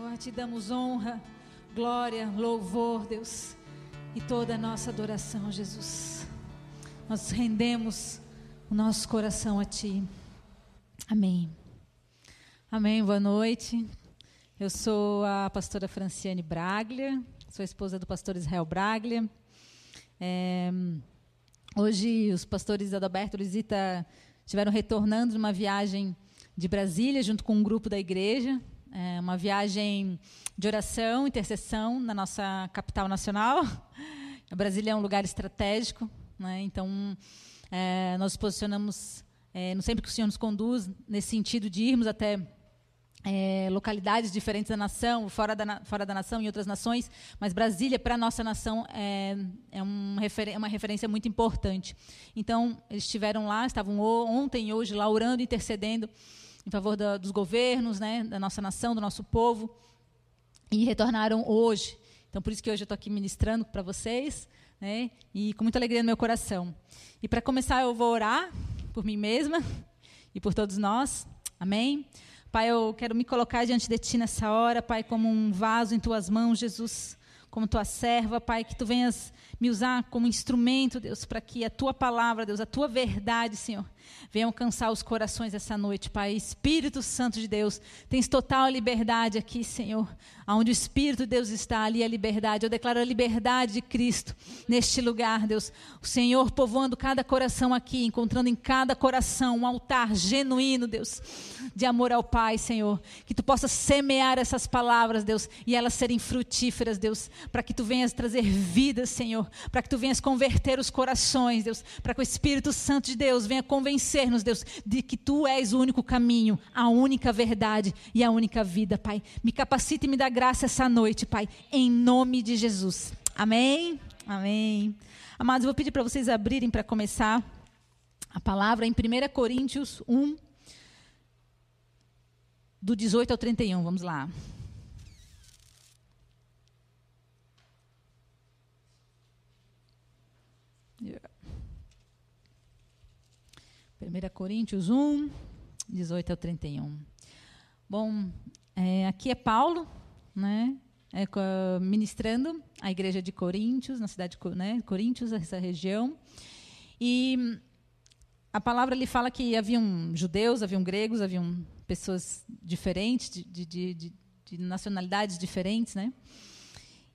Senhor, te damos honra, glória, louvor, Deus, e toda a nossa adoração, Jesus. Nós rendemos o nosso coração a Ti. Amém. Amém. Boa noite. Eu sou a pastora Franciane Braglia, sou esposa do pastor Israel Braglia. É, hoje os pastores Adalberto e Lisita estiveram retornando de uma viagem de Brasília junto com um grupo da igreja. É uma viagem de oração, intercessão na nossa capital nacional. A Brasília é um lugar estratégico, né? então é, nós posicionamos, é, sempre que o Senhor nos conduz, nesse sentido de irmos até é, localidades diferentes da nação, fora da, fora da nação e outras nações, mas Brasília, para a nossa nação, é, é um refer uma referência muito importante. Então, eles estiveram lá, estavam ontem e hoje lá orando, intercedendo em favor da, dos governos, né, da nossa nação, do nosso povo, e retornaram hoje. Então, por isso que hoje eu estou aqui ministrando para vocês, né, e com muita alegria no meu coração. E para começar, eu vou orar por mim mesma e por todos nós. Amém? Pai, eu quero me colocar diante de Ti nessa hora, Pai, como um vaso em Tuas mãos, Jesus, como Tua serva, Pai, que Tu venhas me usar como instrumento, Deus, para que a Tua palavra, Deus, a Tua verdade, Senhor, venha alcançar os corações essa noite, Pai. Espírito Santo de Deus, tens total liberdade aqui, Senhor. Onde o Espírito de Deus está, ali a liberdade. Eu declaro a liberdade de Cristo neste lugar, Deus. O Senhor povoando cada coração aqui, encontrando em cada coração um altar genuíno, Deus, de amor ao Pai, Senhor. Que tu possas semear essas palavras, Deus, e elas serem frutíferas, Deus, para que tu venhas trazer vida, Senhor, para que tu venhas converter os corações, Deus, para que o Espírito Santo de Deus venha convencer-nos, Deus, de que tu és o único caminho, a única verdade e a única vida, Pai. Me capacite e me dá graça essa noite, Pai, em nome de Jesus. Amém? Amém. Amados, eu vou pedir para vocês abrirem para começar a palavra em 1 Coríntios 1, do 18 ao 31. Vamos lá. Yeah. 1 Coríntios 1, 18 ao 31. Bom, é, aqui é Paulo, né? É, ministrando a igreja de Coríntios, na cidade de né, Coríntios, essa região. E a palavra ali fala que haviam judeus, haviam gregos, haviam pessoas diferentes, de, de, de, de nacionalidades diferentes, né?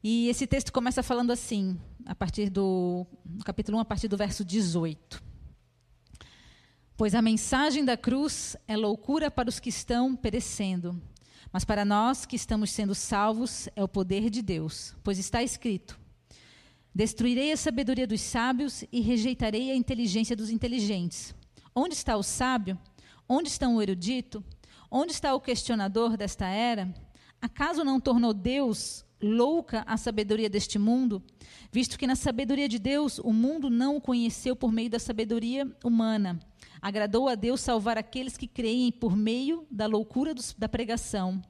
E esse texto começa falando assim, a partir do capítulo 1, a partir do verso 18. Pois a mensagem da cruz é loucura para os que estão perecendo, mas para nós que estamos sendo salvos é o poder de Deus, pois está escrito: Destruirei a sabedoria dos sábios e rejeitarei a inteligência dos inteligentes. Onde está o sábio? Onde está o erudito? Onde está o questionador desta era? Acaso não tornou Deus louca a sabedoria deste mundo? Visto que na sabedoria de Deus o mundo não o conheceu por meio da sabedoria humana. Agradou a Deus salvar aqueles que creem por meio da loucura dos, da pregação.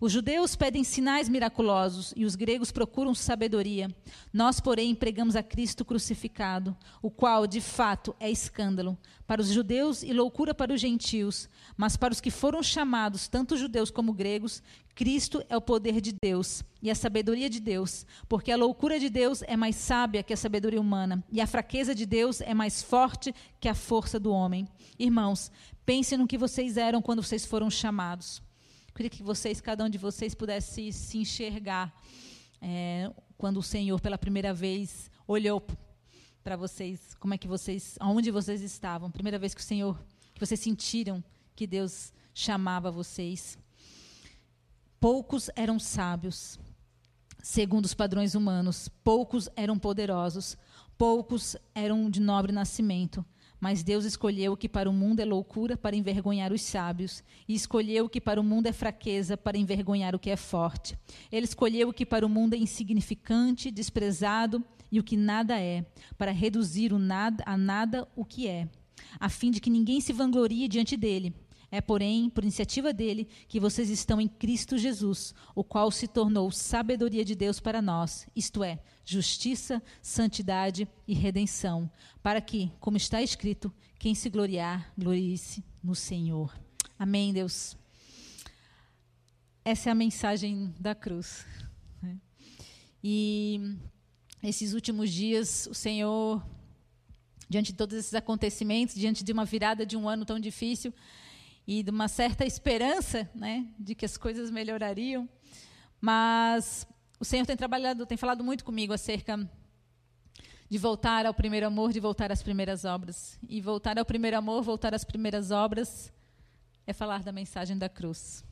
Os judeus pedem sinais miraculosos e os gregos procuram sabedoria. Nós, porém, pregamos a Cristo crucificado, o qual, de fato, é escândalo para os judeus e loucura para os gentios, mas para os que foram chamados, tanto judeus como gregos, Cristo é o poder de Deus e a sabedoria de Deus, porque a loucura de Deus é mais sábia que a sabedoria humana, e a fraqueza de Deus é mais forte que a força do homem. Irmãos, pensem no que vocês eram quando vocês foram chamados. Queria que vocês, cada um de vocês, pudesse se enxergar é, quando o Senhor, pela primeira vez, olhou para vocês, como é que vocês, aonde vocês estavam, primeira vez que o Senhor, que vocês sentiram que Deus chamava vocês. Poucos eram sábios, segundo os padrões humanos, poucos eram poderosos, poucos eram de nobre nascimento. Mas Deus escolheu o que para o mundo é loucura para envergonhar os sábios, e escolheu o que para o mundo é fraqueza para envergonhar o que é forte. Ele escolheu o que para o mundo é insignificante, desprezado e o que nada é, para reduzir nada a nada o que é, a fim de que ninguém se vanglorie diante dele. É, porém, por iniciativa dele, que vocês estão em Cristo Jesus, o qual se tornou sabedoria de Deus para nós, isto é, justiça, santidade e redenção, para que, como está escrito, quem se gloriar, glorie-se no Senhor. Amém, Deus. essa é a mensagem da cruz. Né? E esses últimos dias, o Senhor, diante de todos esses acontecimentos, diante de uma virada de um ano tão difícil e de uma certa esperança, né, de que as coisas melhorariam, mas o Senhor tem trabalhado, tem falado muito comigo acerca de voltar ao primeiro amor, de voltar às primeiras obras. E voltar ao primeiro amor, voltar às primeiras obras, é falar da mensagem da cruz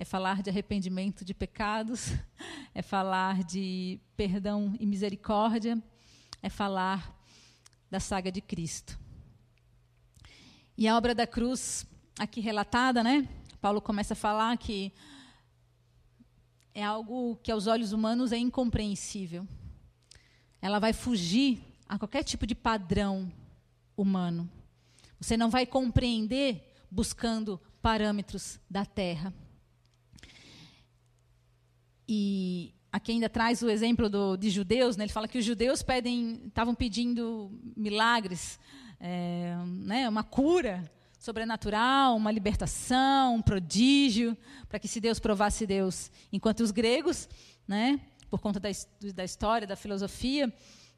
é falar de arrependimento de pecados, é falar de perdão e misericórdia, é falar da saga de Cristo. E a obra da cruz, aqui relatada, né? Paulo começa a falar que é algo que aos olhos humanos é incompreensível. Ela vai fugir a qualquer tipo de padrão humano. Você não vai compreender buscando parâmetros da terra. E aqui ainda traz o exemplo do, de judeus, né? ele fala que os judeus pedem, estavam pedindo milagres, é, né? uma cura sobrenatural, uma libertação, um prodígio, para que se Deus provasse Deus. Enquanto os gregos, né, por conta da, da história, da filosofia,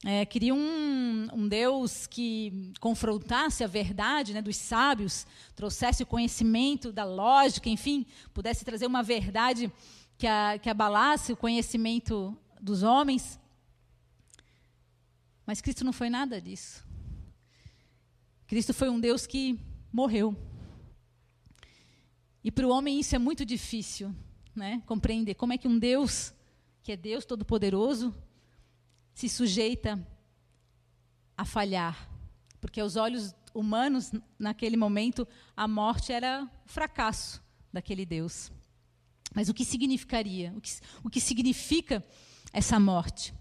é, queriam um, um, Deus que confrontasse a verdade né, dos sábios, trouxesse o conhecimento da lógica, enfim, pudesse trazer uma verdade que, a, que abalasse o conhecimento dos homens. Mas Cristo não foi nada disso. Cristo foi um Deus que morreu. E para o homem isso é muito difícil, né? Compreender como é que um Deus, que é Deus todo-poderoso, se sujeita a falhar. Porque aos olhos humanos, naquele momento, a morte era o fracasso daquele Deus. Mas o que significaria? O que, o que significa essa morte?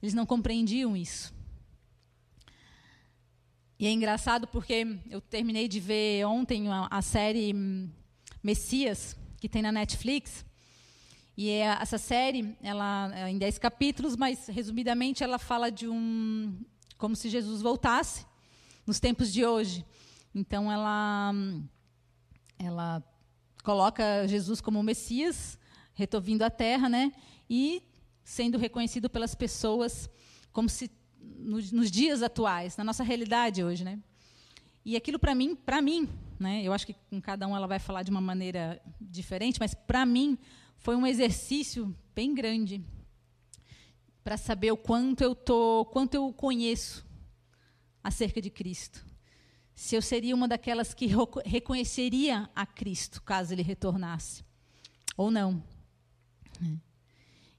Eles não compreendiam isso. E é engraçado porque eu terminei de ver ontem a, a série Messias, que tem na Netflix. E é, essa série, ela é em 10 capítulos, mas resumidamente ela fala de um. como se Jesus voltasse nos tempos de hoje. Então ela, ela coloca Jesus como o Messias, retorvindo à terra, né? E sendo reconhecido pelas pessoas como se nos, nos dias atuais, na nossa realidade hoje, né? E aquilo para mim, para mim, né? Eu acho que com cada um ela vai falar de uma maneira diferente, mas para mim foi um exercício bem grande para saber o quanto eu tô, quanto eu conheço acerca de Cristo se eu seria uma daquelas que reconheceria a Cristo caso ele retornasse, ou não.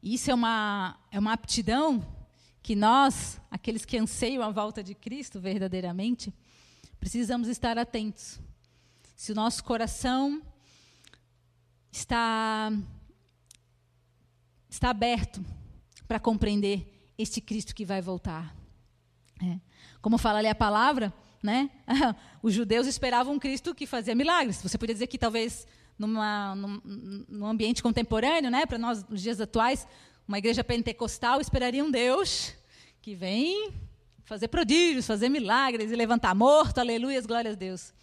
Isso é uma, é uma aptidão que nós, aqueles que anseiam a volta de Cristo verdadeiramente, precisamos estar atentos. Se o nosso coração está, está aberto para compreender este Cristo que vai voltar. É. Como fala ali a palavra, né? Os judeus esperavam um Cristo que fazia milagres. Você podia dizer que talvez numa, num, num ambiente contemporâneo, né, para nós nos dias atuais, uma igreja pentecostal esperaria um Deus que vem fazer prodígios, fazer milagres e levantar morto, aleluia, glórias a Deus.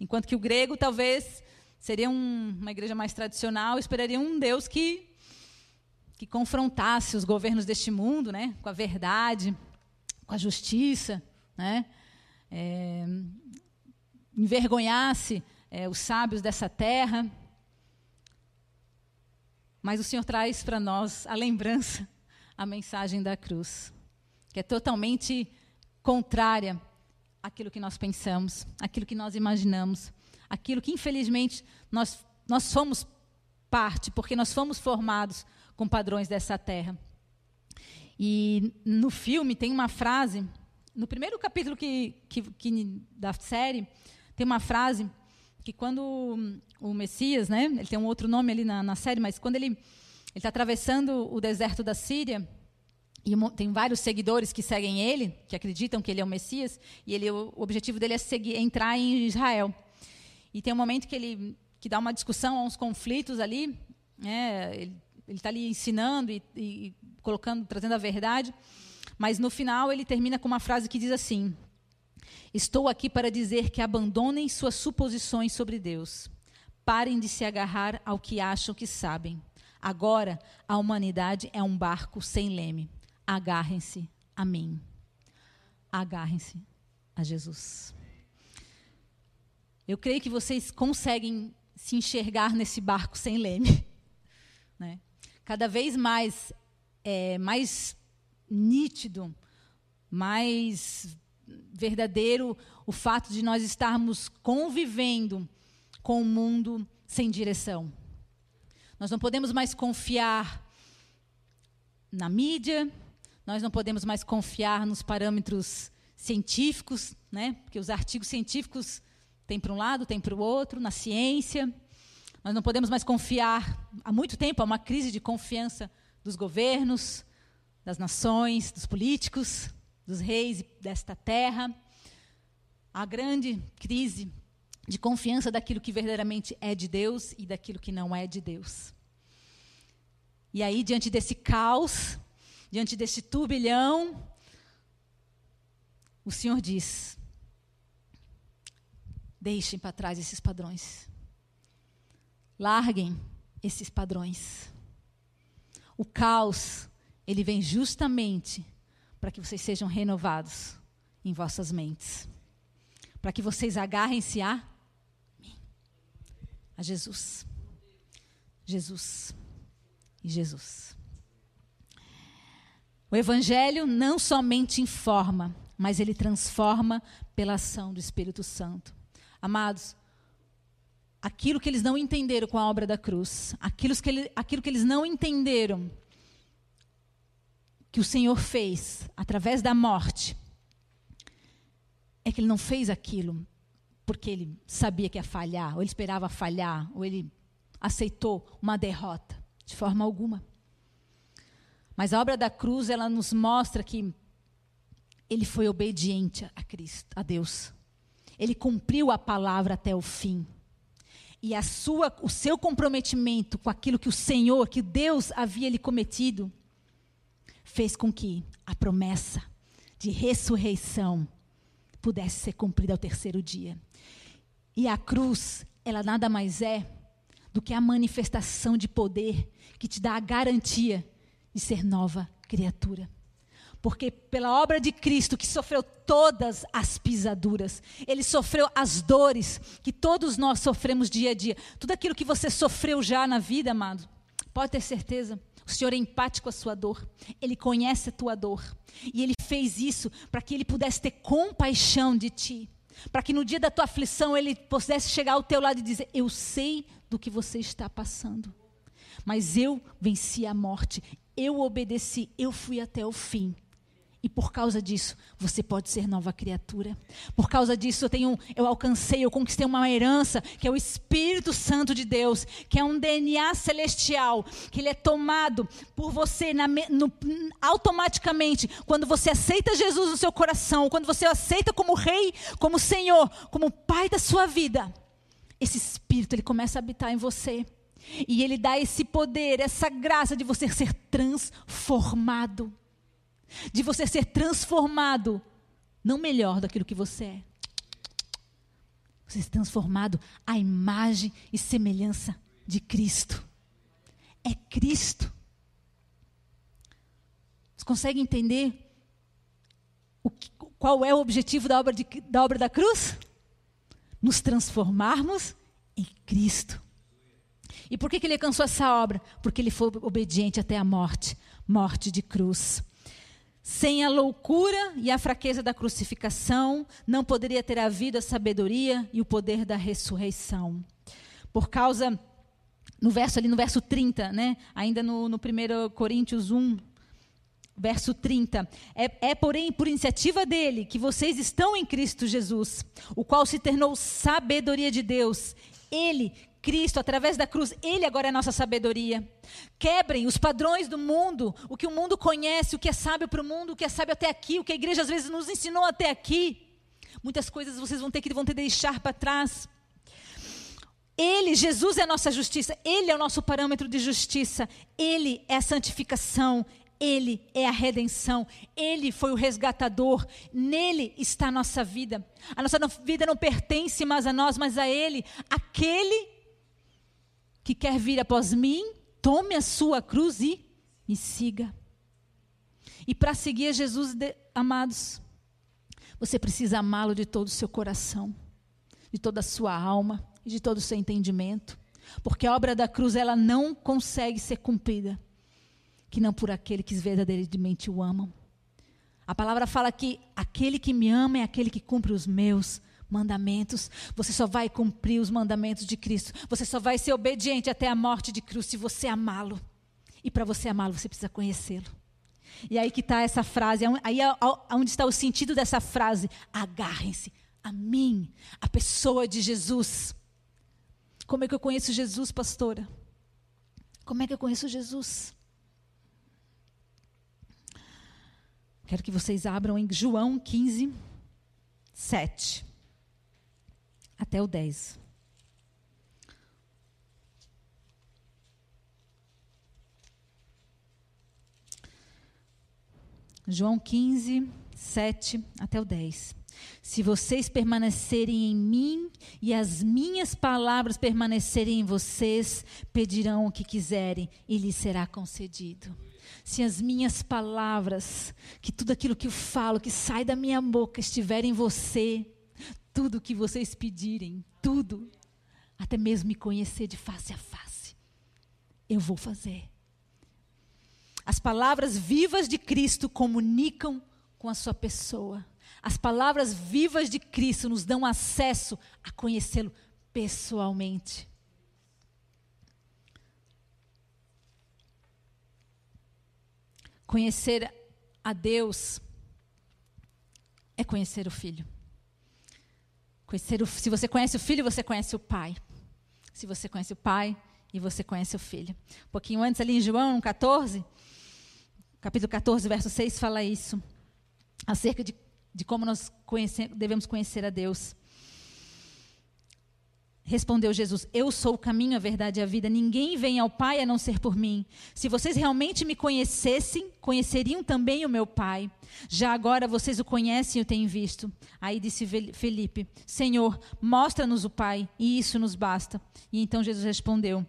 Enquanto que o grego talvez seria um, uma igreja mais tradicional, esperaria um Deus que que confrontasse os governos deste mundo, né, com a verdade, com a justiça, né? é, envergonhasse é, os sábios dessa terra. Mas o Senhor traz para nós a lembrança, a mensagem da cruz, que é totalmente contrária àquilo que nós pensamos, àquilo que nós imaginamos, aquilo que infelizmente nós, nós somos parte, porque nós fomos formados com padrões dessa terra. E no filme tem uma frase no primeiro capítulo que, que, que, da série, tem uma frase que quando o Messias, né, ele tem um outro nome ali na, na série, mas quando ele está atravessando o deserto da Síria, e tem vários seguidores que seguem ele, que acreditam que ele é o Messias, e ele, o objetivo dele é seguir, entrar em Israel. E tem um momento que ele que dá uma discussão, uns conflitos ali, né, ele está ali ensinando e, e colocando, trazendo a verdade. Mas no final ele termina com uma frase que diz assim: Estou aqui para dizer que abandonem suas suposições sobre Deus. Parem de se agarrar ao que acham que sabem. Agora, a humanidade é um barco sem leme. Agarrem-se a mim. Agarrem-se a Jesus. Eu creio que vocês conseguem se enxergar nesse barco sem leme. Né? Cada vez mais, é, mais nítido, mais verdadeiro o fato de nós estarmos convivendo com um mundo sem direção. Nós não podemos mais confiar na mídia, nós não podemos mais confiar nos parâmetros científicos, né? porque os artigos científicos têm para um lado, têm para o outro, na ciência. Nós não podemos mais confiar, há muito tempo há uma crise de confiança dos governos, das nações, dos políticos, dos reis desta terra. A grande crise de confiança daquilo que verdadeiramente é de Deus e daquilo que não é de Deus. E aí, diante desse caos, diante desse turbilhão, o Senhor diz: deixem para trás esses padrões. Larguem esses padrões. O caos, ele vem justamente para que vocês sejam renovados em vossas mentes. Para que vocês agarrem-se a a Jesus. Jesus e Jesus. O Evangelho não somente informa, mas ele transforma pela ação do Espírito Santo. Amados, aquilo que eles não entenderam com a obra da cruz, aquilo que, ele, aquilo que eles não entenderam que o Senhor fez através da morte, é que ele não fez aquilo porque ele sabia que ia falhar, ou ele esperava falhar, ou ele aceitou uma derrota, de forma alguma. Mas a obra da cruz, ela nos mostra que ele foi obediente a Cristo, a Deus. Ele cumpriu a palavra até o fim. E a sua, o seu comprometimento com aquilo que o Senhor, que Deus havia lhe cometido, fez com que a promessa de ressurreição pudesse ser cumprida ao terceiro dia. E a cruz, ela nada mais é do que a manifestação de poder que te dá a garantia de ser nova criatura. Porque pela obra de Cristo, que sofreu todas as pisaduras, ele sofreu as dores que todos nós sofremos dia a dia. Tudo aquilo que você sofreu já na vida, amado, pode ter certeza. O Senhor é empático a sua dor. Ele conhece a tua dor. E Ele fez isso para que Ele pudesse ter compaixão de ti. Para que no dia da tua aflição Ele pudesse chegar ao teu lado e dizer: Eu sei do que você está passando. Mas eu venci a morte. Eu obedeci. Eu fui até o fim. E por causa disso, você pode ser nova criatura. Por causa disso, eu tenho, eu alcancei, eu conquistei uma herança, que é o Espírito Santo de Deus, que é um DNA celestial, que ele é tomado por você na, no, automaticamente quando você aceita Jesus no seu coração, quando você o aceita como rei, como Senhor, como Pai da sua vida. Esse Espírito ele começa a habitar em você. E ele dá esse poder, essa graça de você ser transformado de você ser transformado, não melhor daquilo que você é. Você ser transformado à imagem e semelhança de Cristo. É Cristo. Você consegue entender o que, qual é o objetivo da obra, de, da obra da cruz? Nos transformarmos em Cristo. E por que, que ele alcançou essa obra? Porque ele foi obediente até a morte morte de cruz. Sem a loucura e a fraqueza da crucificação, não poderia ter havido a sabedoria e o poder da ressurreição. Por causa, no verso ali, no verso 30, né? ainda no, no 1 Coríntios 1, verso 30. É, é, porém, por iniciativa dele que vocês estão em Cristo Jesus, o qual se tornou sabedoria de Deus. Ele Cristo, através da cruz, Ele agora é a nossa sabedoria. Quebrem os padrões do mundo, o que o mundo conhece, o que é sábio para o mundo, o que é sábio até aqui, o que a igreja às vezes nos ensinou até aqui. Muitas coisas vocês vão ter que vão ter que deixar para trás. Ele, Jesus é a nossa justiça, Ele é o nosso parâmetro de justiça, Ele é a santificação, Ele é a redenção, Ele foi o resgatador, nele está a nossa vida. A nossa vida não pertence mais a nós, mas a Ele, aquele que quer vir após mim, tome a sua cruz e me siga. E para seguir Jesus, de, amados, você precisa amá-lo de todo o seu coração, de toda a sua alma e de todo o seu entendimento. Porque a obra da cruz ela não consegue ser cumprida que não por aquele que verdadeiramente o amam. A palavra fala que aquele que me ama é aquele que cumpre os meus mandamentos. Você só vai cumprir os mandamentos de Cristo. Você só vai ser obediente até a morte de Cristo se você amá-lo. E para você amá-lo, você precisa conhecê-lo. E aí que está essa frase, aí é onde está o sentido dessa frase. Agarrem-se a mim, a pessoa de Jesus. Como é que eu conheço Jesus, pastora? Como é que eu conheço Jesus? Quero que vocês abram em João 15, 7 até o 10. João 15, 7 até o 10. Se vocês permanecerem em mim e as minhas palavras permanecerem em vocês, pedirão o que quiserem e lhes será concedido. Se as minhas palavras, que tudo aquilo que eu falo, que sai da minha boca, estiver em você, tudo o que vocês pedirem, tudo, até mesmo me conhecer de face a face, eu vou fazer. As palavras vivas de Cristo comunicam com a sua pessoa. As palavras vivas de Cristo nos dão acesso a conhecê-lo pessoalmente. Conhecer a Deus é conhecer o Filho. Conhecer o, se você conhece o Filho, você conhece o Pai. Se você conhece o Pai, e você conhece o Filho. Um pouquinho antes, ali em João 14, capítulo 14, verso 6, fala isso. Acerca de, de como nós conhece, devemos conhecer a Deus. Respondeu Jesus: Eu sou o caminho, a verdade e a vida. Ninguém vem ao Pai a não ser por mim. Se vocês realmente me conhecessem, conheceriam também o meu Pai. Já agora vocês o conhecem e o têm visto. Aí disse Felipe: Senhor, mostra-nos o Pai, e isso nos basta. E então Jesus respondeu: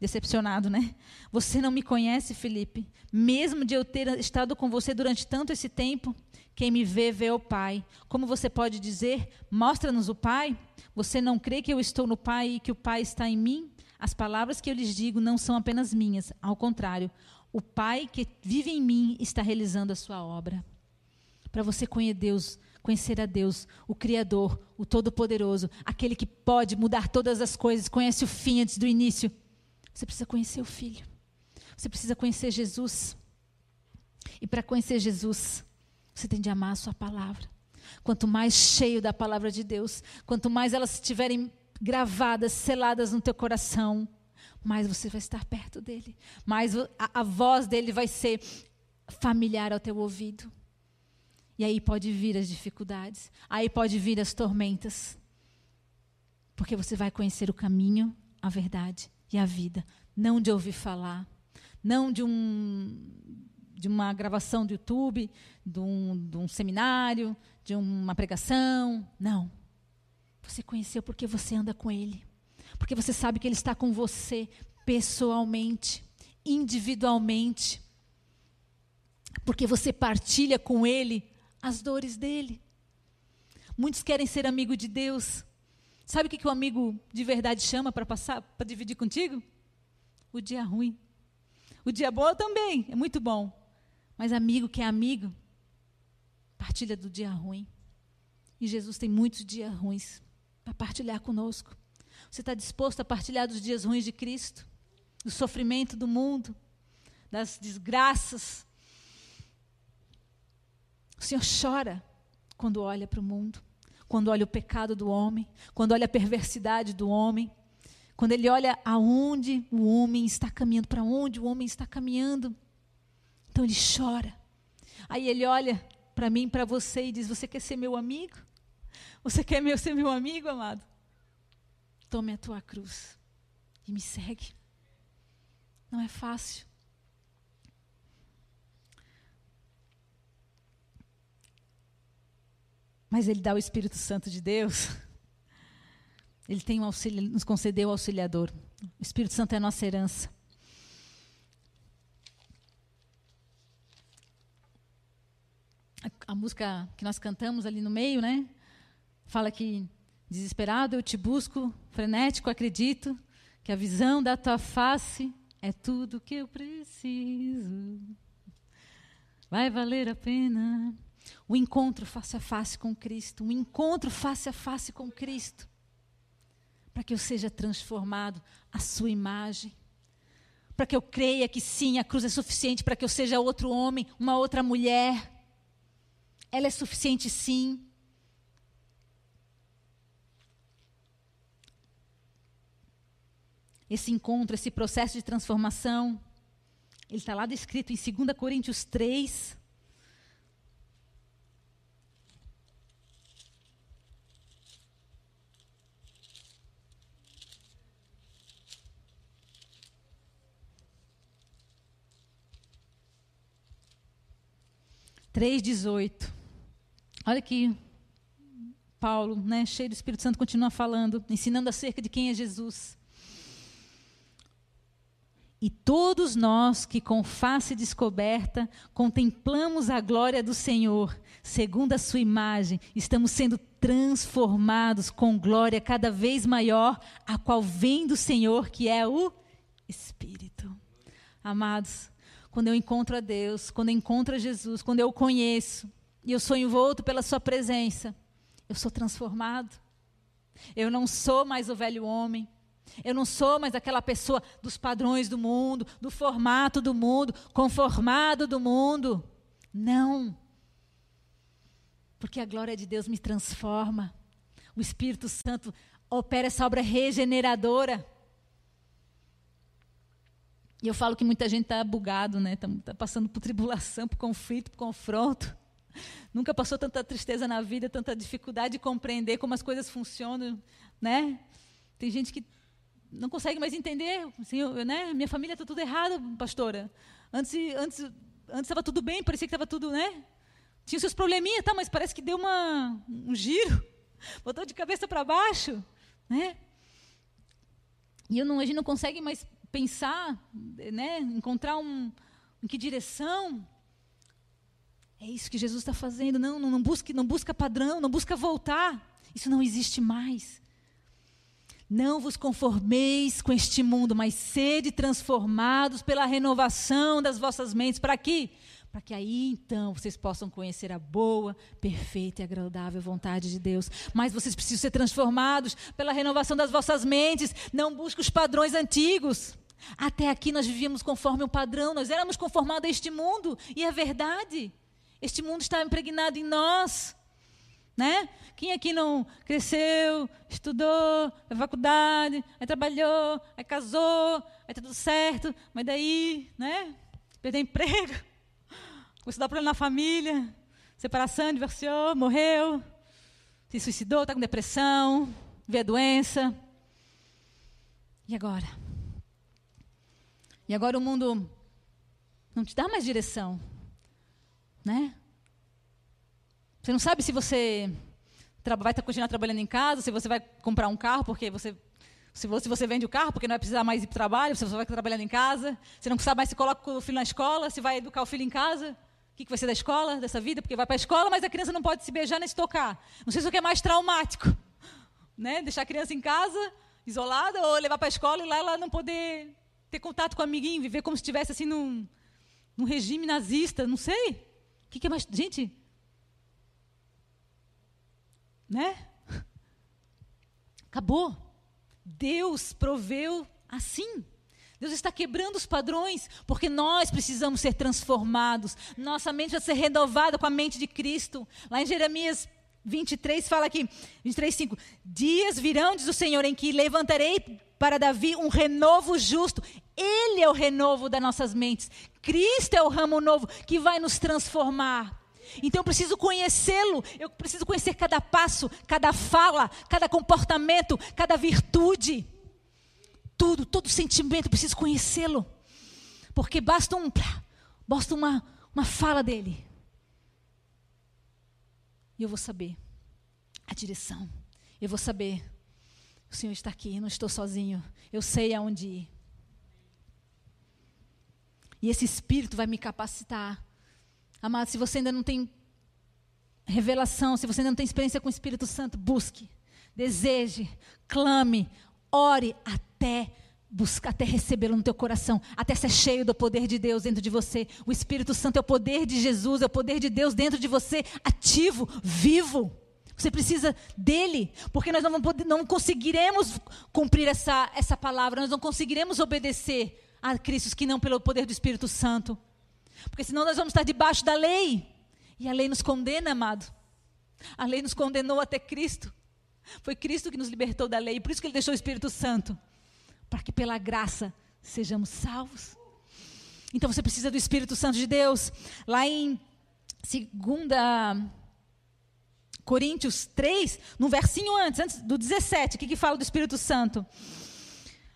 decepcionado, né? Você não me conhece, Felipe? Mesmo de eu ter estado com você durante tanto esse tempo, quem me vê, vê o Pai. Como você pode dizer, mostra-nos o Pai? Você não crê que eu estou no Pai e que o Pai está em mim? As palavras que eu lhes digo não são apenas minhas, ao contrário, o Pai que vive em mim está realizando a sua obra. Para você conhecer Deus, conhecer a Deus, o Criador, o Todo-Poderoso, aquele que pode mudar todas as coisas, conhece o fim antes do início. Você precisa conhecer o Filho. Você precisa conhecer Jesus. E para conhecer Jesus, você tem de amar a sua palavra. Quanto mais cheio da palavra de Deus, quanto mais elas estiverem gravadas, seladas no teu coração, mais você vai estar perto dele. Mais a, a voz dele vai ser familiar ao teu ouvido. E aí pode vir as dificuldades, aí pode vir as tormentas. Porque você vai conhecer o caminho, a verdade e a vida, não de ouvir falar, não de um de uma gravação do YouTube, de um, de um seminário, de uma pregação, não. Você conheceu porque você anda com Ele, porque você sabe que Ele está com você pessoalmente, individualmente, porque você partilha com Ele as dores dele. Muitos querem ser amigo de Deus, Sabe o que, que o amigo de verdade chama para passar, para dividir contigo? O dia ruim. O dia bom também, é muito bom. Mas amigo que é amigo, partilha do dia ruim. E Jesus tem muitos dias ruins para partilhar conosco. Você está disposto a partilhar dos dias ruins de Cristo? Do sofrimento do mundo? Das desgraças? O Senhor chora quando olha para o mundo quando olha o pecado do homem, quando olha a perversidade do homem, quando ele olha aonde o homem está caminhando, para onde o homem está caminhando. Então ele chora. Aí ele olha para mim, para você e diz: Você quer ser meu amigo? Você quer meu, ser meu amigo, amado? Tome a tua cruz e me segue. Não é fácil. Mas Ele dá o Espírito Santo de Deus. Ele tem um auxílio, nos concedeu o auxiliador. O Espírito Santo é a nossa herança. A, música que nós cantamos ali no meio, né? Fala que desesperado eu te busco, frenético acredito que a visão da tua face é tudo que eu preciso. Vai valer a pena o encontro face a face com Cristo, um encontro face a face com Cristo, para que eu seja transformado à sua imagem, para que eu creia que sim, a cruz é suficiente para que eu seja outro homem, uma outra mulher. Ela é suficiente sim. Esse encontro, esse processo de transformação, ele está lá descrito em 2 Coríntios 3, Três dezoito. Olha aqui, Paulo, né, cheio do Espírito Santo, continua falando, ensinando acerca de quem é Jesus. E todos nós que com face descoberta contemplamos a glória do Senhor, segundo a sua imagem, estamos sendo transformados com glória cada vez maior, a qual vem do Senhor, que é o Espírito. Amados, quando eu encontro a Deus, quando eu encontro a Jesus, quando eu o conheço, e eu sou envolto pela sua presença, eu sou transformado. Eu não sou mais o velho homem, eu não sou mais aquela pessoa dos padrões do mundo, do formato do mundo, conformado do mundo. Não. Porque a glória de Deus me transforma. O Espírito Santo opera essa obra regeneradora. E eu falo que muita gente está bugado, né? Está tá passando por tribulação, por conflito, por confronto. Nunca passou tanta tristeza na vida, tanta dificuldade de compreender como as coisas funcionam, né? Tem gente que não consegue mais entender, assim, eu, né? Minha família está tudo errado, pastora. Antes, antes, antes estava tudo bem, parecia que estava tudo, né? Tinha seus probleminhas, tá? Mas parece que deu uma, um giro, botou de cabeça para baixo, né? E eu não, a gente não consegue mais pensar, né? Encontrar um, em que direção. É isso que Jesus está fazendo. Não, não, não, busque, não busca padrão, não busca voltar. Isso não existe mais. Não vos conformeis com este mundo, mas sede transformados pela renovação das vossas mentes. Para quê? Para que aí então vocês possam conhecer a boa, perfeita e agradável vontade de Deus. Mas vocês precisam ser transformados pela renovação das vossas mentes. Não busque os padrões antigos. Até aqui nós vivíamos conforme um padrão, nós éramos conformados a este mundo, e é verdade. Este mundo está impregnado em nós. Né? Quem aqui não cresceu, estudou, foi faculdade, aí trabalhou, aí casou, aí tá tudo certo, mas daí, né? Perdeu emprego, começou a dar problema na família, separação, divorciou, morreu, se suicidou, está com depressão, vê a doença. E agora? E agora o mundo não te dá mais direção, né? Você não sabe se você vai continuar trabalhando em casa, se você vai comprar um carro, porque você se você, você vende o carro, porque não vai precisar mais ir para o trabalho, você vai trabalhando em casa, você não sabe mais se coloca o filho na escola, se vai educar o filho em casa, o que, que vai ser da escola, dessa vida, porque vai para a escola, mas a criança não pode se beijar nem se tocar. Não sei se o que é mais traumático, né? deixar a criança em casa, isolada, ou levar para a escola e lá ela não poder ter contato com o amiguinho, viver como se estivesse assim num, num regime nazista, não sei. Que, que é mais... Gente, né? Acabou. Deus proveu assim. Deus está quebrando os padrões, porque nós precisamos ser transformados. Nossa mente vai ser renovada com a mente de Cristo. Lá em Jeremias 23 fala aqui, 23, 5. Dias virão, diz o Senhor, em que levantarei para Davi um renovo justo. Ele é o renovo das nossas mentes. Cristo é o ramo novo que vai nos transformar. Então eu preciso conhecê-lo, eu preciso conhecer cada passo, cada fala, cada comportamento, cada virtude. Tudo, todo sentimento, eu preciso conhecê-lo. Porque basta um, basta uma, uma fala dele. E eu vou saber a direção. Eu vou saber O Senhor está aqui, não estou sozinho. Eu sei aonde ir. E esse Espírito vai me capacitar. Amado, se você ainda não tem revelação, se você ainda não tem experiência com o Espírito Santo, busque, deseje, clame, ore até buscar, até recebê-lo no teu coração, até ser cheio do poder de Deus dentro de você. O Espírito Santo é o poder de Jesus, é o poder de Deus dentro de você, ativo, vivo. Você precisa dele, porque nós não, poder, não conseguiremos cumprir essa, essa palavra, nós não conseguiremos obedecer a Cristo que não pelo poder do Espírito Santo. Porque senão nós vamos estar debaixo da lei. E a lei nos condena, amado. A lei nos condenou até Cristo. Foi Cristo que nos libertou da lei, por isso que ele deixou o Espírito Santo para que pela graça sejamos salvos. Então você precisa do Espírito Santo de Deus. Lá em 2 Coríntios 3, no versinho antes, antes do 17, o que, que fala do Espírito Santo?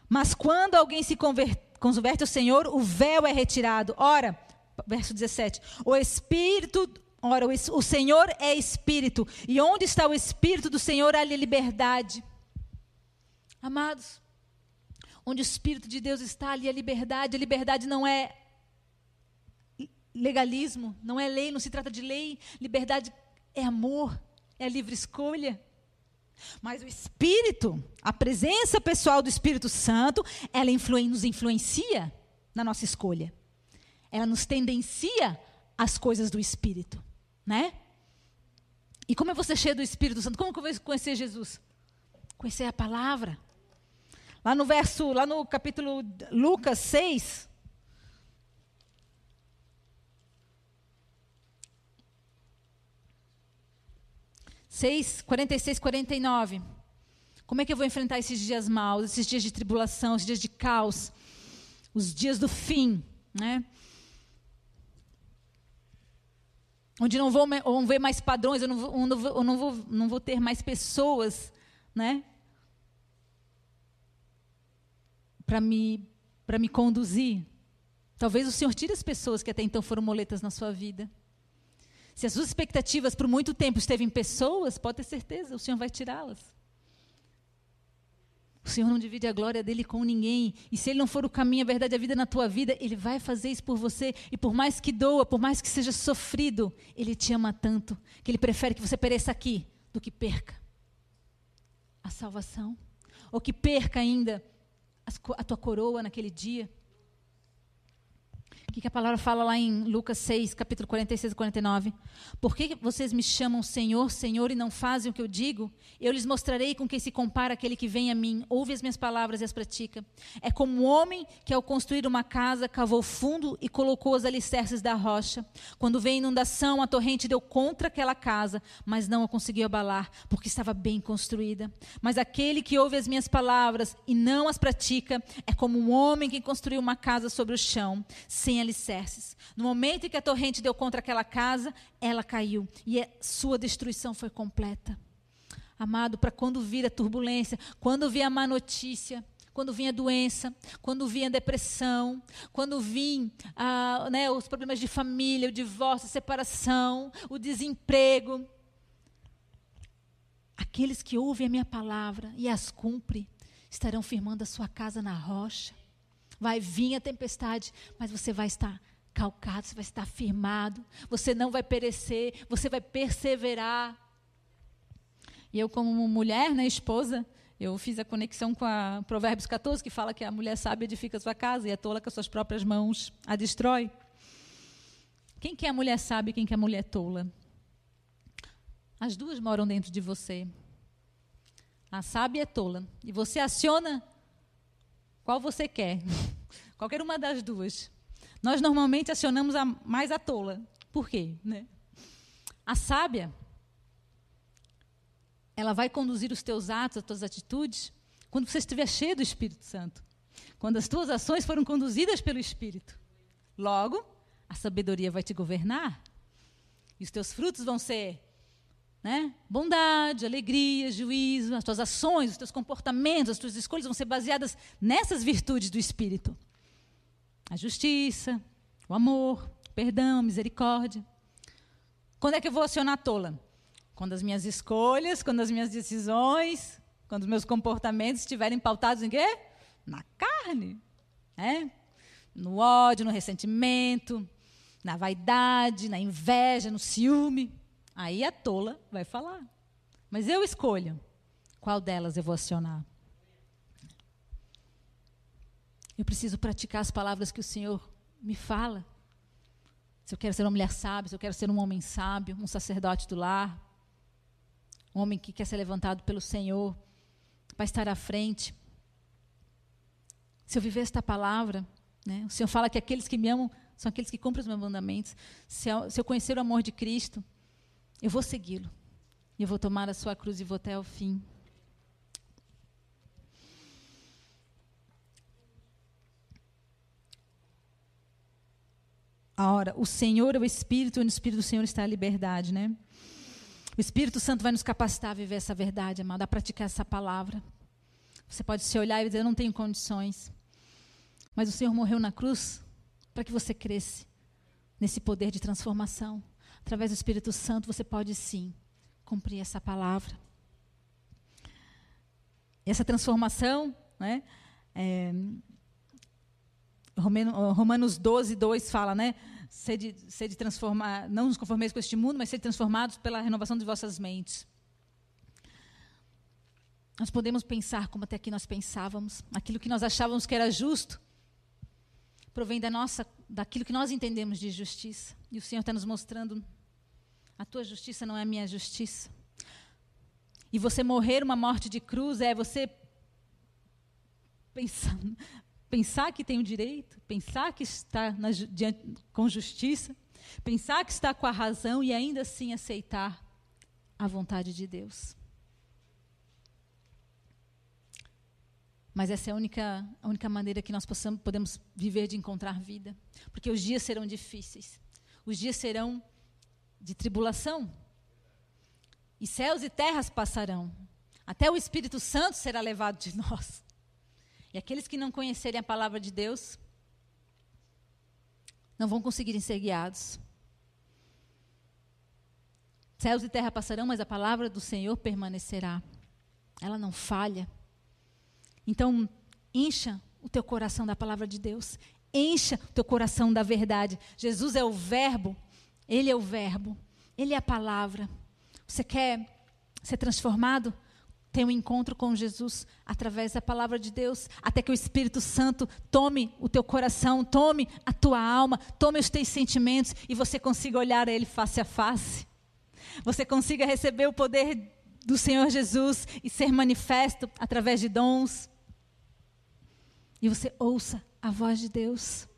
Mas quando alguém se converte, converte ao Senhor, o véu é retirado. Ora, verso 17: o Espírito Ora, o Senhor é Espírito, e onde está o Espírito do Senhor, há liberdade. Amados, Onde o Espírito de Deus está, ali a liberdade. A liberdade não é legalismo, não é lei, não se trata de lei. Liberdade é amor, é livre escolha. Mas o Espírito, a presença pessoal do Espírito Santo, ela influi, nos influencia na nossa escolha. Ela nos tendencia às coisas do Espírito, né? E como é você cheio do Espírito Santo? Como que eu vou conhecer Jesus? Conhecer a palavra. Lá no verso, lá no capítulo Lucas 6, Seis, 46, 49. Como é que eu vou enfrentar esses dias maus, esses dias de tribulação, esses dias de caos, os dias do fim, né? Onde não vou, vão ver mais padrões, eu não vou, eu não vou, eu não vou, não vou ter mais pessoas, né? Para me, para me conduzir. Talvez o Senhor tire as pessoas que até então foram moletas na sua vida. Se as suas expectativas por muito tempo esteve em pessoas, pode ter certeza, o Senhor vai tirá-las. O Senhor não divide a glória dele com ninguém. E se ele não for o caminho, a verdade, a vida na tua vida, ele vai fazer isso por você. E por mais que doa, por mais que seja sofrido, ele te ama tanto que ele prefere que você pereça aqui do que perca a salvação. Ou que perca ainda a tua coroa naquele dia. O que, que a palavra fala lá em Lucas 6, capítulo 46 e 49? Por que vocês me chamam Senhor, Senhor e não fazem o que eu digo? Eu lhes mostrarei com quem se compara aquele que vem a mim, ouve as minhas palavras e as pratica. É como um homem que, ao construir uma casa, cavou fundo e colocou os alicerces da rocha. Quando veio a inundação, a torrente deu contra aquela casa, mas não a conseguiu abalar, porque estava bem construída. Mas aquele que ouve as minhas palavras e não as pratica é como um homem que construiu uma casa sobre o chão, sem alicerces. No momento em que a torrente deu contra aquela casa, ela caiu e a sua destruição foi completa. Amado, para quando vir a turbulência, quando vir a má notícia, quando vinha a doença, quando vinha a depressão, quando vinha ah, né, os problemas de família, o divórcio, a separação, o desemprego. Aqueles que ouvem a minha palavra e as cumprem, estarão firmando a sua casa na rocha. Vai vir a tempestade, mas você vai estar calcado, você vai estar firmado, você não vai perecer, você vai perseverar. E eu, como mulher, né, esposa, eu fiz a conexão com a Provérbios 14, que fala que a mulher sábia edifica sua casa e a tola com as suas próprias mãos a destrói. Quem que é a mulher sábia e quem que é a mulher tola? As duas moram dentro de você. A sábia é tola. E você aciona qual você quer? Qualquer uma das duas. Nós normalmente acionamos a mais a tola. Por quê? Né? A sábia, ela vai conduzir os teus atos, as tuas atitudes, quando você estiver cheio do Espírito Santo. Quando as tuas ações foram conduzidas pelo Espírito. Logo, a sabedoria vai te governar. E os teus frutos vão ser né? Bondade, alegria, juízo, as tuas ações, os teus comportamentos, as tuas escolhas vão ser baseadas nessas virtudes do Espírito: a justiça, o amor, perdão, misericórdia. Quando é que eu vou acionar a tola? Quando as minhas escolhas, quando as minhas decisões quando os meus comportamentos estiverem pautados em quê? Na carne. É? No ódio, no ressentimento, na vaidade, na inveja, no ciúme. Aí a tola vai falar. Mas eu escolho qual delas eu vou acionar. Eu preciso praticar as palavras que o Senhor me fala. Se eu quero ser uma mulher sábia, se eu quero ser um homem sábio, um sacerdote do lar, um homem que quer ser levantado pelo Senhor, para estar à frente. Se eu viver esta palavra, né, o Senhor fala que aqueles que me amam são aqueles que cumprem os meus mandamentos. Se eu, se eu conhecer o amor de Cristo, eu vou segui-lo. Eu vou tomar a sua cruz e vou até o fim. Ora, o Senhor é o Espírito, e no Espírito do Senhor está a liberdade, né? O Espírito Santo vai nos capacitar a viver essa verdade, amada, a praticar essa palavra. Você pode se olhar e dizer, eu não tenho condições. Mas o Senhor morreu na cruz para que você cresça nesse poder de transformação. Através do Espírito Santo, você pode sim cumprir essa palavra. Essa transformação, né? É, Romanos 12, 2 fala, né? Sede, sede transformar, não nos conformeis com este mundo, mas sede transformados pela renovação de vossas mentes. Nós podemos pensar como até aqui nós pensávamos, aquilo que nós achávamos que era justo, provém da nossa, daquilo que nós entendemos de justiça. E o Senhor está nos mostrando, a tua justiça não é a minha justiça. E você morrer uma morte de cruz é você pensando, pensar que tem o direito, pensar que está na, diante, com justiça, pensar que está com a razão e ainda assim aceitar a vontade de Deus. Mas essa é a única, a única maneira que nós possamos, podemos viver de encontrar vida. Porque os dias serão difíceis. Os dias serão de tribulação. E céus e terras passarão. Até o Espírito Santo será levado de nós. E aqueles que não conhecerem a palavra de Deus não vão conseguir ser guiados. Céus e terra passarão, mas a palavra do Senhor permanecerá. Ela não falha. Então, encha o teu coração da palavra de Deus. Encha o teu coração da verdade. Jesus é o Verbo. Ele é o Verbo. Ele é a palavra. Você quer ser transformado? ter um encontro com Jesus através da palavra de Deus, até que o Espírito Santo tome o teu coração, tome a tua alma, tome os teus sentimentos e você consiga olhar a Ele face a face. Você consiga receber o poder do Senhor Jesus e ser manifesto através de dons. E você ouça a voz de Deus.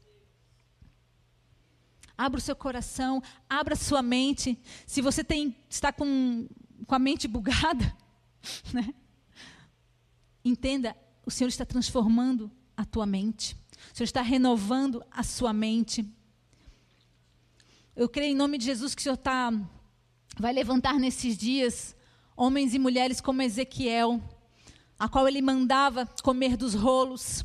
Abra o seu coração, abra a sua mente. Se você tem, está com, com a mente bugada, Né? Entenda, o Senhor está transformando a tua mente. O Senhor está renovando a sua mente. Eu creio em nome de Jesus que o Senhor está, vai levantar nesses dias homens e mulheres como Ezequiel, a qual ele mandava comer dos rolos.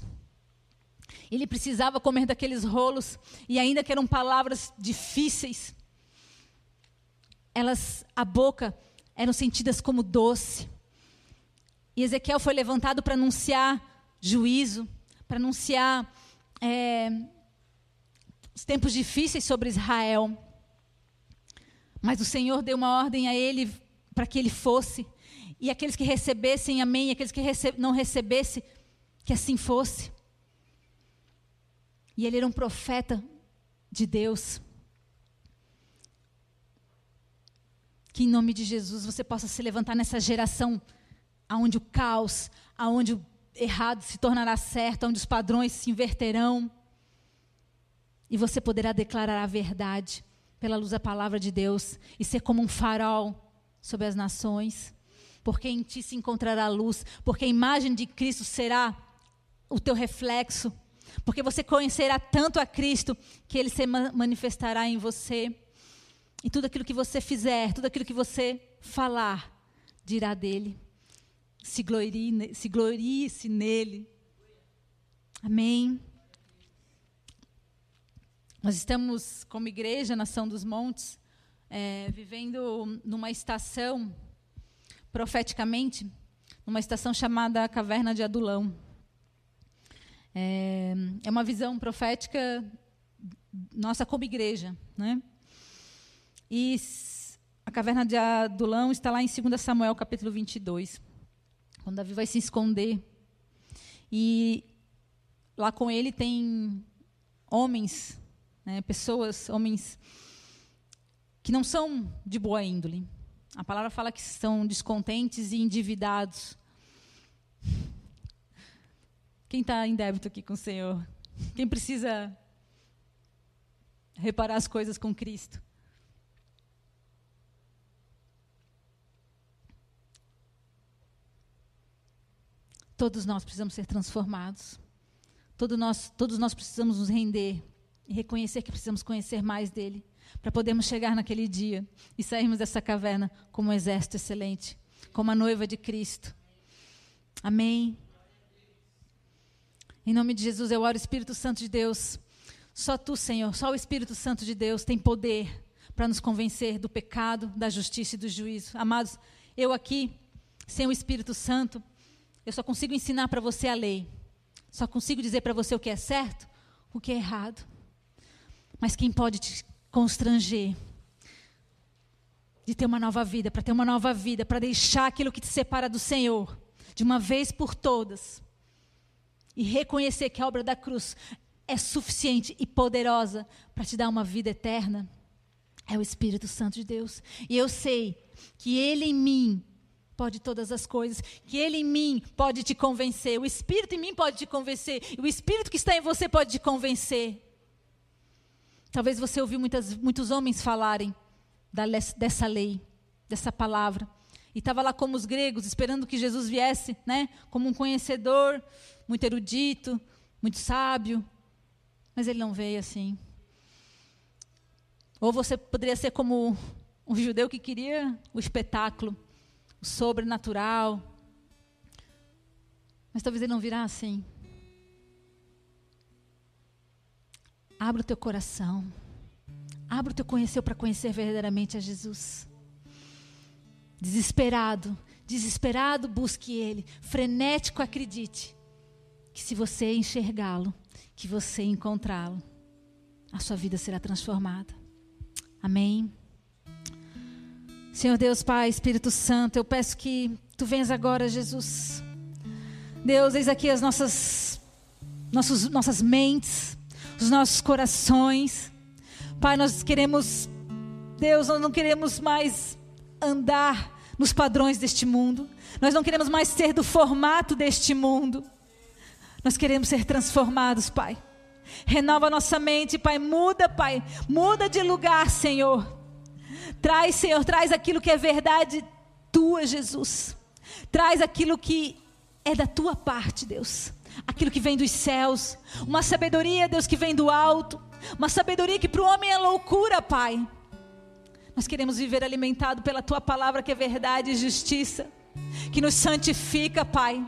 Ele precisava comer daqueles rolos, e ainda que eram palavras difíceis, elas, a boca, eram sentidas como doce. E Ezequiel foi levantado para anunciar juízo, para anunciar é, os tempos difíceis sobre Israel. Mas o Senhor deu uma ordem a ele para que ele fosse. E aqueles que recebessem, amém. E aqueles que rece não recebessem, que assim fosse. E ele era um profeta de Deus. Que em nome de Jesus você possa se levantar nessa geração aonde o caos, aonde o errado se tornará certo, onde os padrões se inverterão. E você poderá declarar a verdade pela luz da palavra de Deus e ser como um farol sobre as nações, porque em ti se encontrará luz, porque a imagem de Cristo será o teu reflexo, porque você conhecerá tanto a Cristo que ele se manifestará em você. E tudo aquilo que você fizer, tudo aquilo que você falar, dirá dele se glorie, se glorie-se nele. Amém. Nós estamos, como igreja, Nação dos Montes, é, vivendo numa estação, profeticamente, numa estação chamada Caverna de Adulão. É, é uma visão profética nossa como igreja. Né? E a Caverna de Adulão está lá em 2 Samuel, capítulo 22, quando Davi vai se esconder. E lá com ele tem homens, né, pessoas, homens que não são de boa índole. A palavra fala que são descontentes e endividados. Quem está em débito aqui com o Senhor? Quem precisa reparar as coisas com Cristo? Todos nós precisamos ser transformados. Todos nós, todos nós precisamos nos render e reconhecer que precisamos conhecer mais dele para podermos chegar naquele dia e sairmos dessa caverna como um exército excelente, como a noiva de Cristo. Amém. Em nome de Jesus, eu oro, Espírito Santo de Deus. Só tu, Senhor, só o Espírito Santo de Deus tem poder para nos convencer do pecado, da justiça e do juízo. Amados, eu aqui, sem o Espírito Santo, eu só consigo ensinar para você a lei. Só consigo dizer para você o que é certo, o que é errado. Mas quem pode te constranger de ter uma nova vida, para ter uma nova vida, para deixar aquilo que te separa do Senhor, de uma vez por todas, e reconhecer que a obra da cruz é suficiente e poderosa para te dar uma vida eterna, é o Espírito Santo de Deus. E eu sei que Ele em mim pode todas as coisas, que Ele em mim pode te convencer, o Espírito em mim pode te convencer, o Espírito que está em você pode te convencer. Talvez você ouviu muitas, muitos homens falarem da, dessa lei, dessa palavra. E estava lá como os gregos, esperando que Jesus viesse, né? Como um conhecedor, muito erudito, muito sábio. Mas ele não veio assim. Ou você poderia ser como um judeu que queria o espetáculo, o sobrenatural. Mas talvez ele não virá assim. Abra o teu coração. Abra o teu conhecer para conhecer verdadeiramente a Jesus. Desesperado, desesperado, busque Ele. Frenético, acredite que se você enxergá-lo, que você encontrá-lo, a sua vida será transformada. Amém. Senhor Deus, Pai, Espírito Santo, eu peço que tu venhas agora, Jesus. Deus, eis aqui as nossas, nossos, nossas mentes os nossos corações. Pai, nós queremos, Deus, nós não queremos mais andar nos padrões deste mundo. Nós não queremos mais ser do formato deste mundo. Nós queremos ser transformados, Pai. Renova nossa mente, Pai. Muda, Pai. Muda de lugar, Senhor. Traz, Senhor, traz aquilo que é verdade tua, Jesus. Traz aquilo que é da tua parte, Deus aquilo que vem dos céus, uma sabedoria, Deus, que vem do alto, uma sabedoria que para o homem é loucura, Pai. Nós queremos viver alimentado pela tua palavra que é verdade e justiça, que nos santifica, Pai.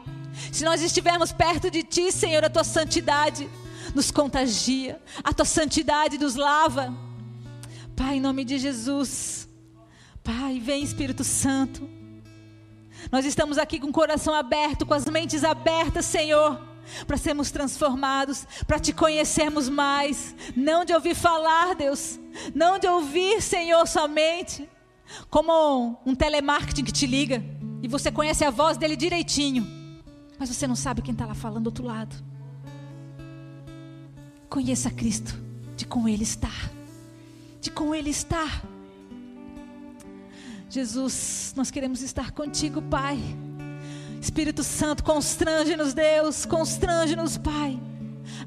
Se nós estivermos perto de ti, Senhor, a tua santidade nos contagia, a tua santidade nos lava. Pai, em nome de Jesus. Pai, vem Espírito Santo. Nós estamos aqui com o coração aberto, com as mentes abertas, Senhor para sermos transformados, para te conhecermos mais, não de ouvir falar, Deus, não de ouvir, Senhor, somente, como um telemarketing que te liga e você conhece a voz dele direitinho, mas você não sabe quem está lá falando do outro lado. Conheça Cristo, de com Ele estar, de com Ele estar. Jesus, nós queremos estar contigo, Pai. Espírito Santo, constrange-nos, Deus, constrange-nos, Pai.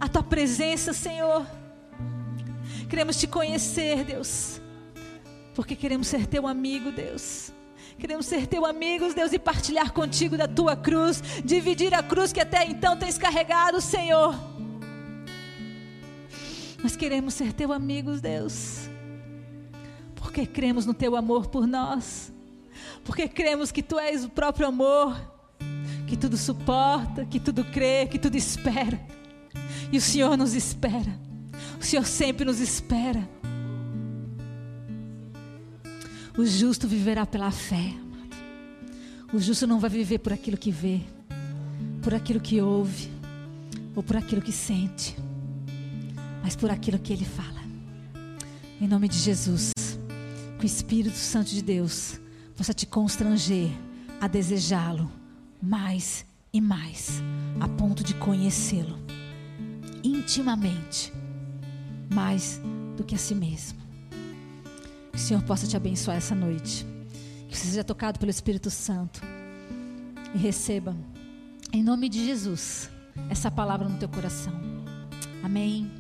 A tua presença, Senhor. Queremos te conhecer, Deus, porque queremos ser teu amigo, Deus. Queremos ser teu amigos, Deus, e partilhar contigo da tua cruz, dividir a cruz que até então tens carregado, Senhor. Nós queremos ser teu amigos, Deus, porque cremos no teu amor por nós, porque cremos que tu és o próprio amor que tudo suporta, que tudo crê, que tudo espera. E o Senhor nos espera. O Senhor sempre nos espera. O justo viverá pela fé, amado. O justo não vai viver por aquilo que vê, por aquilo que ouve, ou por aquilo que sente, mas por aquilo que ele fala. Em nome de Jesus, que o Espírito Santo de Deus possa te constranger a desejá-lo mais e mais, a ponto de conhecê-lo intimamente, mais do que a si mesmo. Que o Senhor possa te abençoar essa noite. Que você seja tocado pelo Espírito Santo. E receba, em nome de Jesus, essa palavra no teu coração. Amém.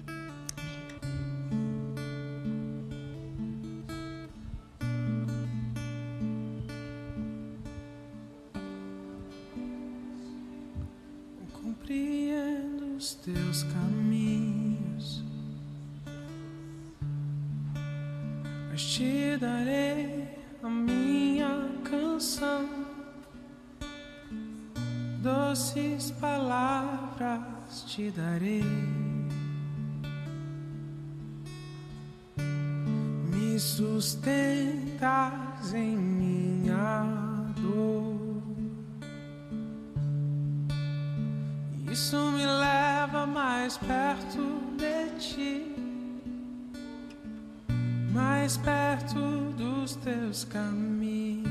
Compreendo os teus caminhos, te darei a minha canção, doces palavras te darei. Me sustentas em teus caminhos.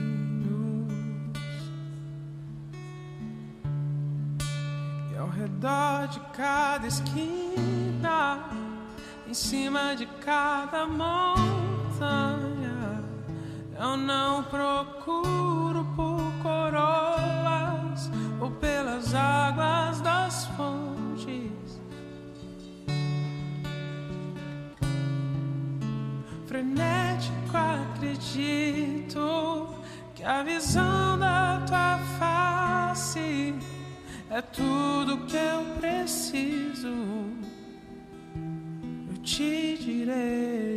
E ao redor de cada esquina, em cima de cada montanha, eu não procuro acredito que a visão da tua face é tudo que eu preciso. Eu te direi.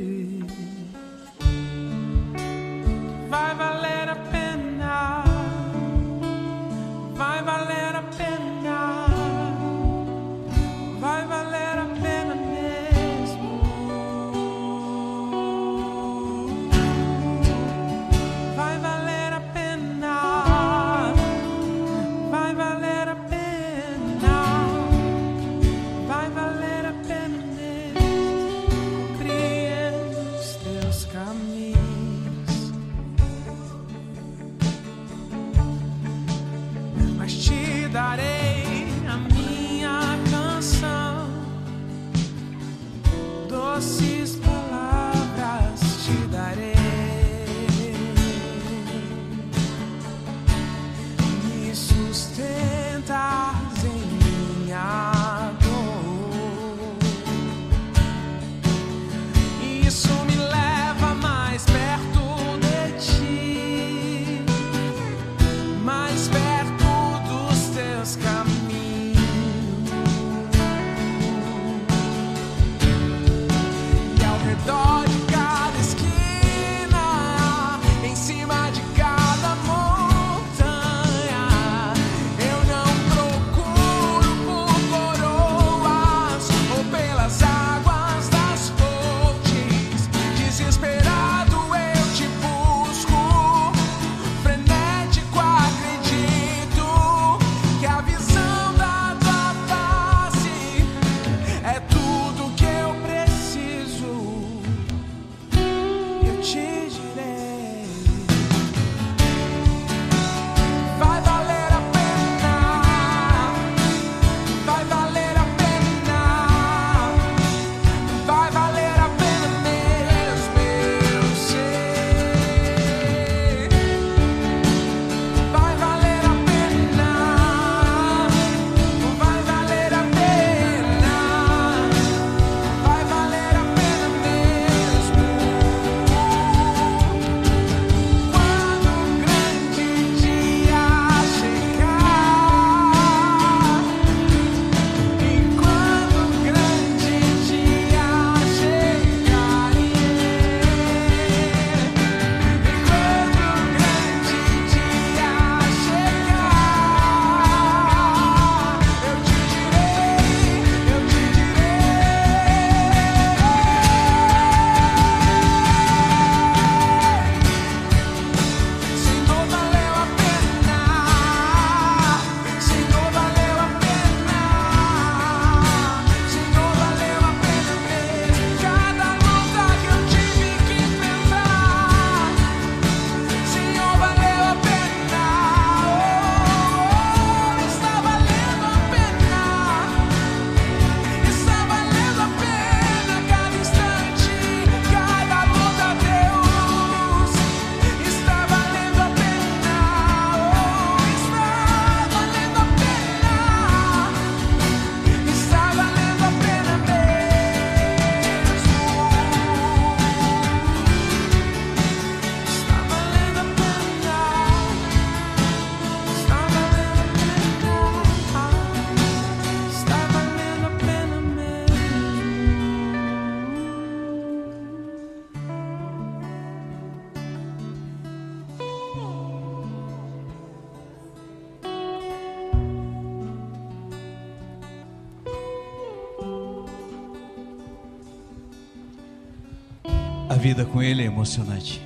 Emocionante.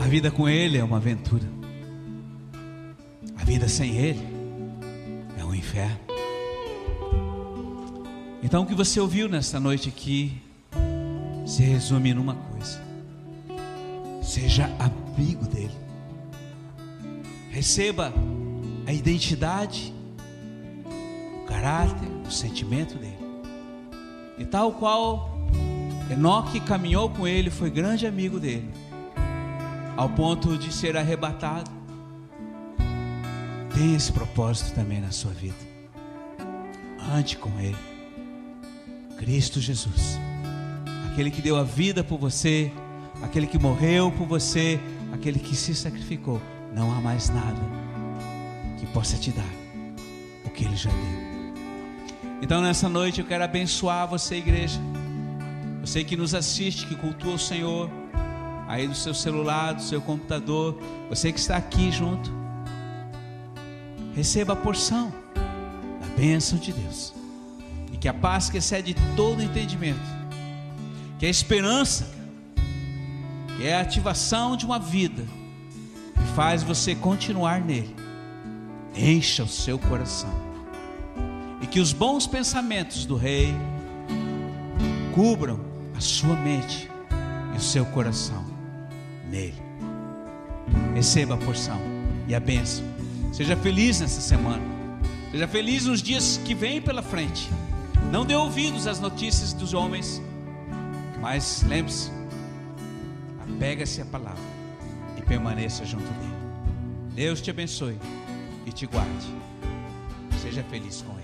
A vida com Ele é uma aventura. A vida sem Ele é um inferno. Então, o que você ouviu nesta noite aqui se resume numa coisa: seja amigo dele, receba a identidade, o caráter, o sentimento dele, e tal qual Enoque caminhou com ele, foi grande amigo dele, ao ponto de ser arrebatado. Tem esse propósito também na sua vida. Ande com ele. Cristo Jesus, aquele que deu a vida por você, aquele que morreu por você, aquele que se sacrificou. Não há mais nada que possa te dar o que ele já deu. Então nessa noite eu quero abençoar você, igreja. Você que nos assiste, que cultua o Senhor, aí do seu celular, do seu computador, você que está aqui junto, receba a porção da bênção de Deus. E que a paz que excede todo entendimento, que a esperança, que é a ativação de uma vida, que faz você continuar nele, encha o seu coração. E que os bons pensamentos do Rei cubram a sua mente e o seu coração nele. Receba a porção e a bênção. Seja feliz nessa semana. Seja feliz nos dias que vêm pela frente. Não dê ouvidos às notícias dos homens, mas lembre-se, apega-se à palavra e permaneça junto dele. Deus te abençoe e te guarde. Seja feliz com ele.